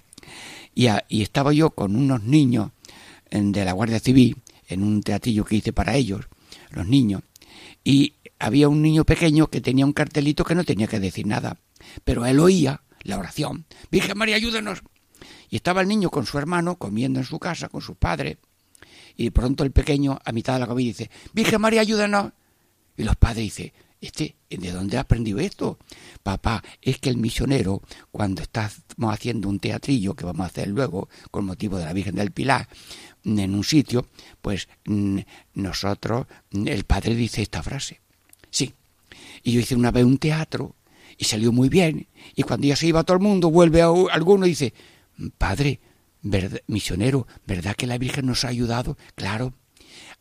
Speaker 1: Y, y estaba yo con unos niños de la Guardia Civil en un teatrillo que hice para ellos, los niños, y había un niño pequeño que tenía un cartelito que no tenía que decir nada, pero él oía la oración. Virgen María, ayúdanos. Y estaba el niño con su hermano comiendo en su casa con sus padres, y de pronto el pequeño a mitad de la comida dice, Virgen María, ayúdanos. Y los padres dicen, este, ¿de dónde ha aprendido esto? Papá, es que el misionero, cuando estamos haciendo un teatrillo que vamos a hacer luego con motivo de la Virgen del Pilar, en un sitio, pues nosotros, el padre dice esta frase. Sí. Y yo hice una vez un teatro y salió muy bien. Y cuando ya se iba todo el mundo, vuelve a alguno y dice, Padre, ¿verdad, misionero, ¿verdad que la Virgen nos ha ayudado? Claro.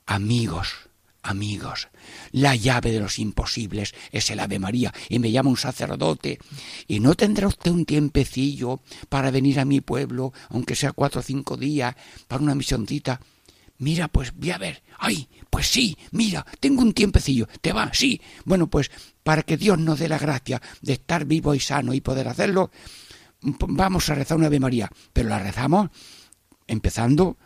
Speaker 1: Amigos, amigos, la llave de los imposibles es el Ave María y me llama un sacerdote. ¿Y no tendrá usted un tiempecillo para venir a mi pueblo, aunque sea cuatro o cinco días, para una misioncita? Mira, pues voy a ver. Ay, pues sí, mira, tengo un tiempecillo. ¿Te va? Sí. Bueno, pues para que Dios nos dé la gracia de estar vivo y sano y poder hacerlo, vamos a rezar una Ave María. Pero la rezamos empezando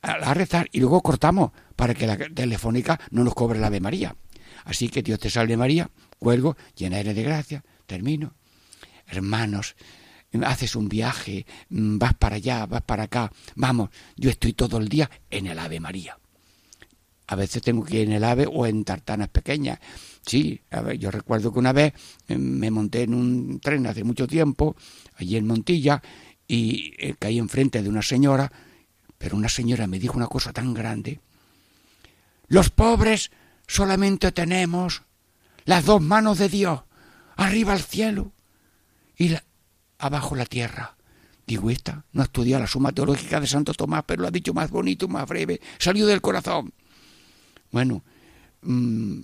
Speaker 1: a rezar y luego cortamos para que la telefónica no nos cobre la Ave María. Así que Dios te salve María, cuelgo, llena eres de gracia, termino. Hermanos, haces un viaje, vas para allá, vas para acá, vamos, yo estoy todo el día en el Ave María. A veces tengo que ir en el ave o en tartanas pequeñas. Sí, yo recuerdo que una vez me monté en un tren hace mucho tiempo, allí en Montilla, y caí enfrente de una señora pero una señora me dijo una cosa tan grande. Los pobres solamente tenemos las dos manos de Dios, arriba al cielo y abajo la tierra. Digo, esta no ha estudiado la suma teológica de Santo Tomás, pero lo ha dicho más bonito, más breve, salió del corazón. Bueno, mmm,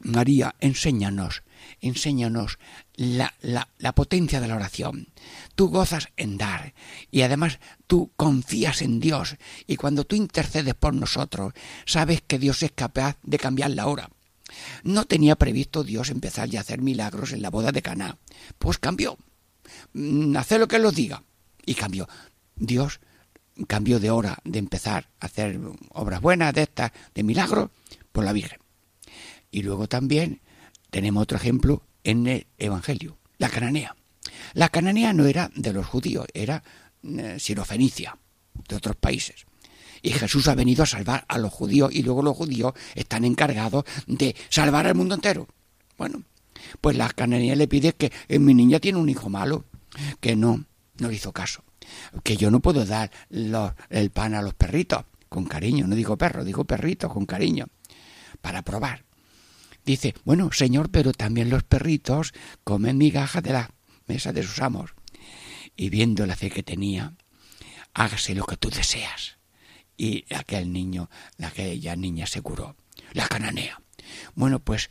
Speaker 1: María, enséñanos, enséñanos la, la, potencia de la oración. Tú gozas en dar y además tú confías en Dios y cuando tú intercedes por nosotros, sabes que Dios es capaz de cambiar la hora. No tenía previsto Dios empezar ya a hacer milagros en la boda de Caná. Pues cambió. Mm, hace lo que los diga. Y cambió. Dios cambió de hora de empezar a hacer obras buenas de estas, de milagros, por la Virgen. Y luego también tenemos otro ejemplo en el Evangelio, la cananea. La cananea no era de los judíos, era eh, sirofenicia, de otros países. Y Jesús ha venido a salvar a los judíos y luego los judíos están encargados de salvar al mundo entero. Bueno, Pues la cananea le pide que eh, mi niña tiene un hijo malo, que no, no le hizo caso, que yo no puedo dar el pan a los perritos, con cariño, no digo perro, digo perrito, con cariño, para probar. Dice, bueno, señor, pero también los perritos comen migajas de la mesa de sus amos. Y viendo la fe que tenía, hágase lo que tú deseas. Y aquel niño, aquella niña se curó, la cananea. Bueno, pues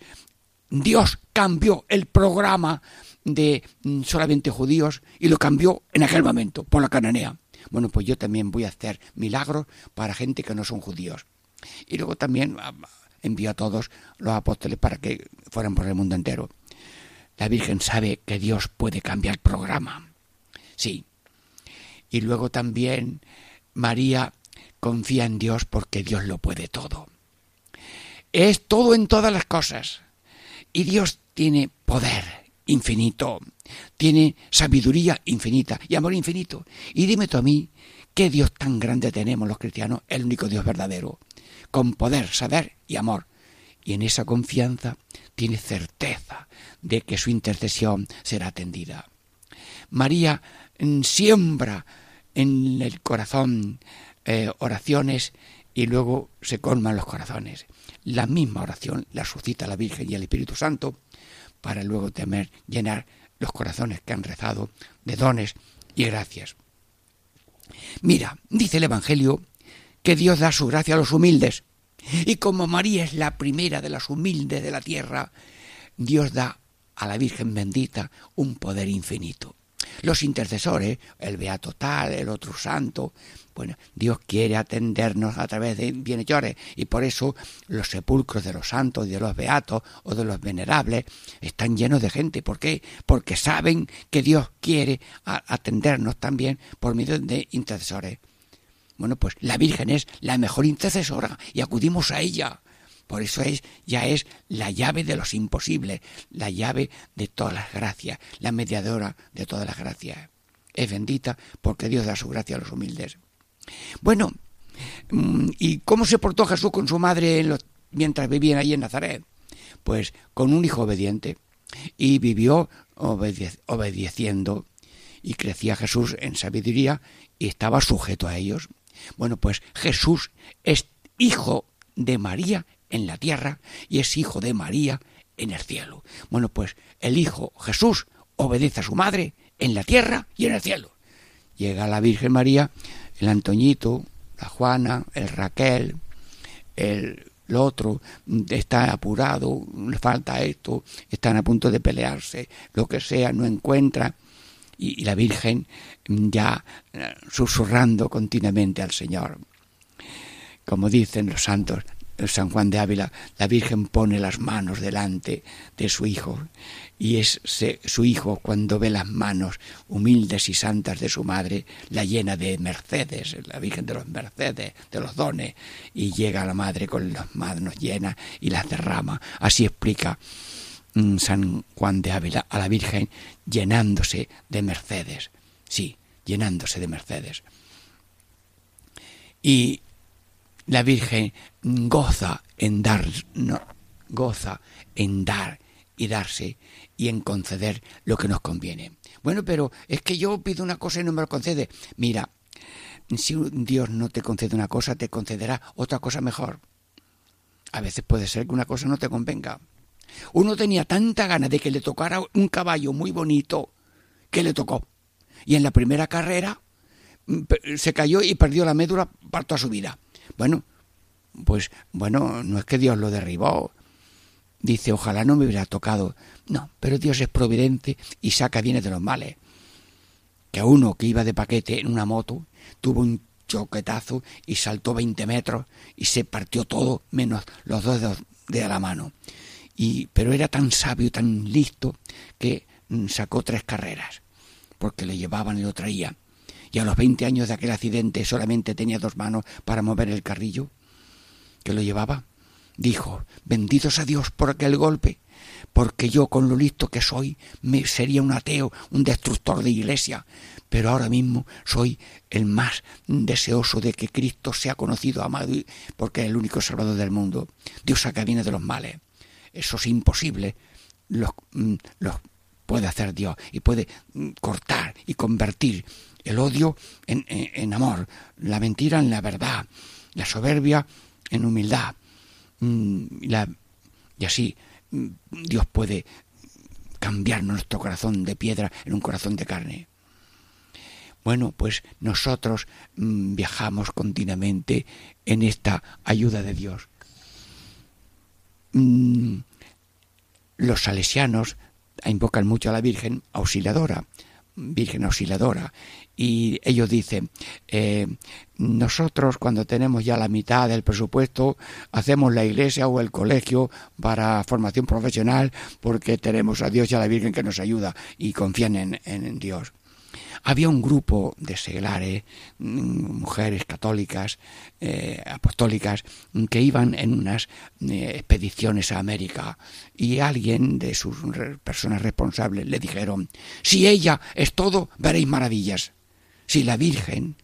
Speaker 1: Dios cambió el programa de mm, solamente judíos y lo cambió en aquel momento por la cananea. Bueno, pues yo también voy a hacer milagros para gente que no son judíos. Y luego también ah, envió a todos los apóstoles para que fueran por el mundo entero. La Virgen sabe que Dios puede cambiar el programa. Sí. Y luego también María confía en Dios porque Dios lo puede todo. Es todo en todas las cosas. Y Dios tiene poder infinito, tiene sabiduría infinita y amor infinito. Y dime tú a mí, ¿qué Dios tan grande tenemos los cristianos? El único Dios verdadero, con poder, saber y amor. Y en esa confianza tiene certeza de que su intercesión será atendida. María mm, siembra en el corazón eh, oraciones y luego se colman los corazones. La misma oración la suscita la Virgen y el Espíritu Santo para luego temer llenar los corazones que han rezado de dones y gracias. Mira, dice el Evangelio que Dios da su gracia a los humildes. Y como María es la primera de las humildes de la tierra, Dios da a la Virgen bendita un poder infinito. Los intercesores, el beato tal, el otro santo, bueno, Dios quiere atendernos a través de bienhechores y por eso los sepulcros de los santos y de los beatos o de los venerables están llenos de gente. ¿Por qué? Porque saben que Dios quiere atendernos también por medio de intercesores. Bueno, pues la Virgen es la mejor intercesora y acudimos a ella. Por eso es, ya es la llave de los imposibles, la llave de todas las gracias, la mediadora de todas las gracias. Es bendita porque Dios da su gracia a los humildes. Bueno, mm, ¿y cómo se portó Jesús con su madre en mientras vivían allí en Nazaret? Pues con un hijo obediente. Y vivió obede- obedeciendo. Y crecía Jesús en sabiduría y estaba sujeto a ellos. Bueno, pues Jesús es hijo de María en la tierra y es hijo de María en el cielo. Bueno, pues el hijo Jesús obedece a su madre en la tierra y en el cielo. Llega la Virgen María, el Antoñito, la Juana, el Raquel, el, otro está apurado, le falta esto, están a punto de pelearse, lo que sea, no encuentra. Y, la Virgen ya eh, susurrando continuamente al Señor. Como dicen los santos, San Juan de Ávila, la Virgen pone las manos delante de su hijo y es su hijo cuando ve las manos humildes y santas de su madre, la llena de mercedes, la Virgen de los mercedes, de los dones, y llega la madre con las manos llenas y las derrama. Así explica San Juan de Ávila a la Virgen llenándose de mercedes, sí, llenándose de mercedes. Y la Virgen goza en dar, no, goza en dar y darse y en conceder lo que nos conviene. Bueno, pero es que yo pido una cosa y no me lo concede. Mira, si Dios no te concede una cosa, te concederá otra cosa mejor. A veces puede ser que una cosa no te convenga. Uno tenía tanta gana de que le tocara un caballo muy bonito que le tocó. Y en la primera carrera mm, se cayó y perdió la médula para toda su vida. Bueno, pues bueno, no es que Dios lo derribó. Dice, ojalá no me hubiera tocado. No, pero Dios es providente y saca bienes de los males. Que a uno que iba de paquete en una moto tuvo un choquetazo y saltó 20 metros y se partió todo menos los dos dedos de la mano. Y, pero era tan sabio, tan listo, que mm, sacó tres carreras, porque le llevaban y lo traían. Y a los 20 años de aquel accidente solamente tenía dos manos para mover el carrillo que lo llevaba. Dijo, benditos a Dios por aquel golpe, porque yo con lo listo que soy me sería un ateo, un destructor de iglesia, pero ahora mismo soy el más deseoso de que Cristo sea conocido, amado, porque es el único salvador del mundo. Dios saca bienes de los males. Eso es imposible los, mm, los puede hacer Dios y puede mm, cortar y convertir el odio en, en- amor, la mentira en la verdad, la soberbia en humildad. Mm, y así Dios puede cambiar nuestro corazón de piedra en un corazón de carne. Bueno, pues nosotros viajamos continuamente en esta ayuda de Dios. Mm, los salesianos invocan mucho a la Virgen auxiliadora, Virgen auxiliadora, y ellos dicen, eh, nosotros cuando tenemos ya la mitad del presupuesto, hacemos la iglesia o el colegio para formación profesional porque tenemos a Dios y a la Virgen que nos ayuda y confían en, en Dios. Había un grupo de seglares, mm, mujeres católicas, eh, apostólicas, que iban en unas eh, expediciones a América y alguien de sus personas responsables le dijeron, si ella es todo, veréis maravillas. Si la Virgen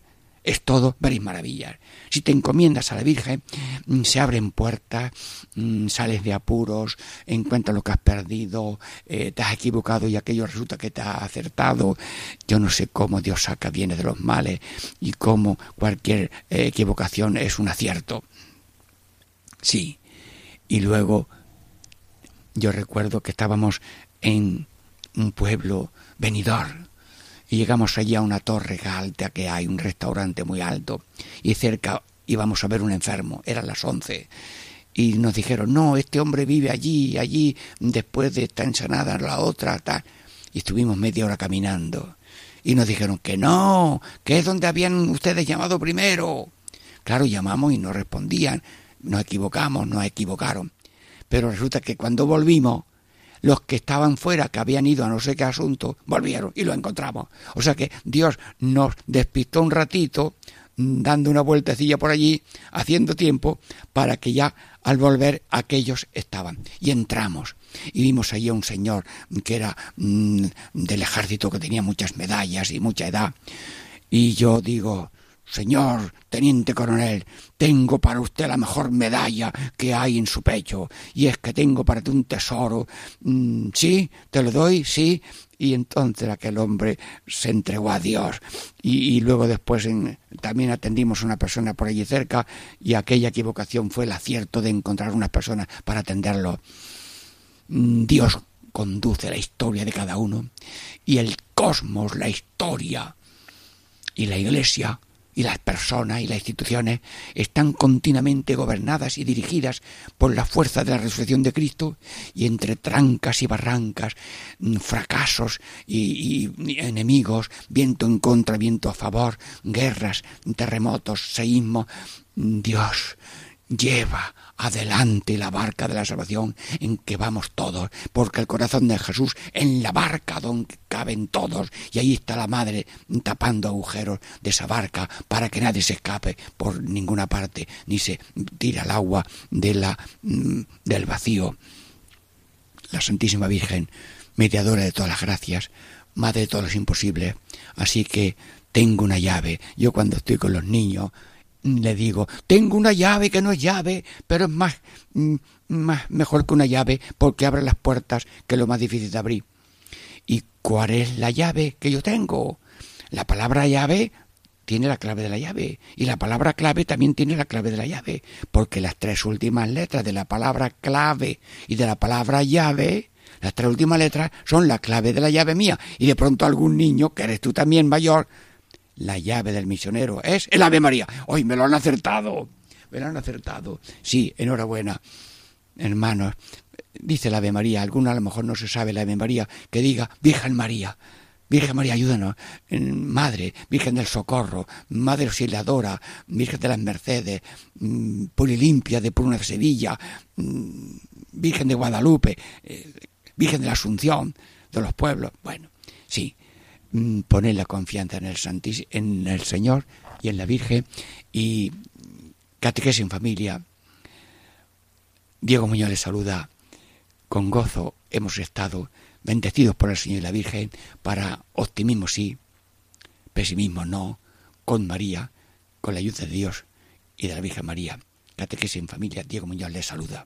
Speaker 1: es todo, veréis maravillas. Si te encomiendas a la Virgen, mm, se abren puertas, mm, sales de apuros, encuentras lo que has perdido, eh, te has equivocado y aquello resulta que te ha acertado. Yo no sé cómo Dios saca bienes de los males y cómo cualquier eh, equivocación es un acierto. Sí. Y luego yo recuerdo que estábamos en un pueblo venidor y llegamos allí a una torre alta que hay, un restaurante muy alto y cerca íbamos a ver un enfermo, eran las once y nos dijeron, no, este hombre vive allí, allí, después de esta ensanada, la otra, tal. Y estuvimos media hora caminando. Y nos dijeron que no, que es donde habían ustedes llamado primero. Claro, llamamos y no respondían. Nos equivocamos, nos equivocaron. Pero resulta que cuando volvimos, los que estaban fuera, que habían ido a no sé qué asunto, volvieron y lo encontramos. O sea que Dios nos despistó un ratito, dando una vueltecilla por allí, haciendo tiempo, para que ya al volver aquellos estaban. Y entramos. Y vimos allí a un señor que era mm, del ejército, que tenía muchas medallas y mucha edad. Y yo digo, Señor teniente coronel, tengo para usted la mejor medalla que hay en su pecho, y es que tengo para ti un tesoro. Mm, sí, te lo doy, sí. Y entonces aquel hombre se entregó a Dios. Y, luego después también atendimos a una persona por allí cerca, y aquella equivocación fue el acierto de encontrar una persona para atenderlo. Mm, Dios conduce la historia de cada uno, y el cosmos, la historia, y la Iglesia y las personas y las instituciones están continuamente gobernadas y dirigidas por la fuerza de la resurrección de Cristo y entre trancas y barrancas, mm, fracasos y, enemigos, viento en contra, viento a favor, guerras, terremotos, seísmos, mm, Dios lleva adelante la barca de la salvación en que vamos todos, porque el corazón de Jesús en la barca donde caben todos, y ahí está la madre tapando agujeros de esa barca para que nadie se escape por ninguna parte, ni se tira al agua de la, mm, del vacío. La Santísima Virgen, mediadora de todas las gracias, madre de todos los imposibles, así que tengo una llave. Yo cuando estoy con los niños le digo, tengo una llave que no es llave, pero es más, mm, más mejor que una llave porque abre las puertas que es lo más difícil de abrir. ¿Y cuál es la llave que yo tengo? La palabra llave tiene la clave de la llave y la palabra clave también tiene la clave de la llave, porque las tres últimas letras de la palabra clave y de la palabra llave, las tres últimas letras son la clave de la llave mía y de pronto algún niño, que eres tú también mayor, la llave del misionero es el Ave María. Hoy me lo han acertado. Me lo han acertado. Sí, enhorabuena. Hermanos, dice la Ave María, alguno a lo mejor no se sabe la Ave María, que diga Virgen María. Virgen María, ayúdanos. Madre, Virgen del Socorro, Madre Auxiliadora, Virgen de las Mercedes, mm, Polilimpia de Pruna de Sevilla, mm, Virgen de Guadalupe, eh, Virgen de la Asunción, de los pueblos. Bueno, sí, mm, poned la confianza en el Santísimo, en el Señor y en la Virgen y catequesis en familia. Diego Muñoz les saluda. Con gozo hemos estado bendecidos por el Señor y la Virgen para optimismo sí, pesimismo no, con María, con la ayuda de Dios y de la Virgen María. Catequesis en familia. Diego Muñoz les saluda.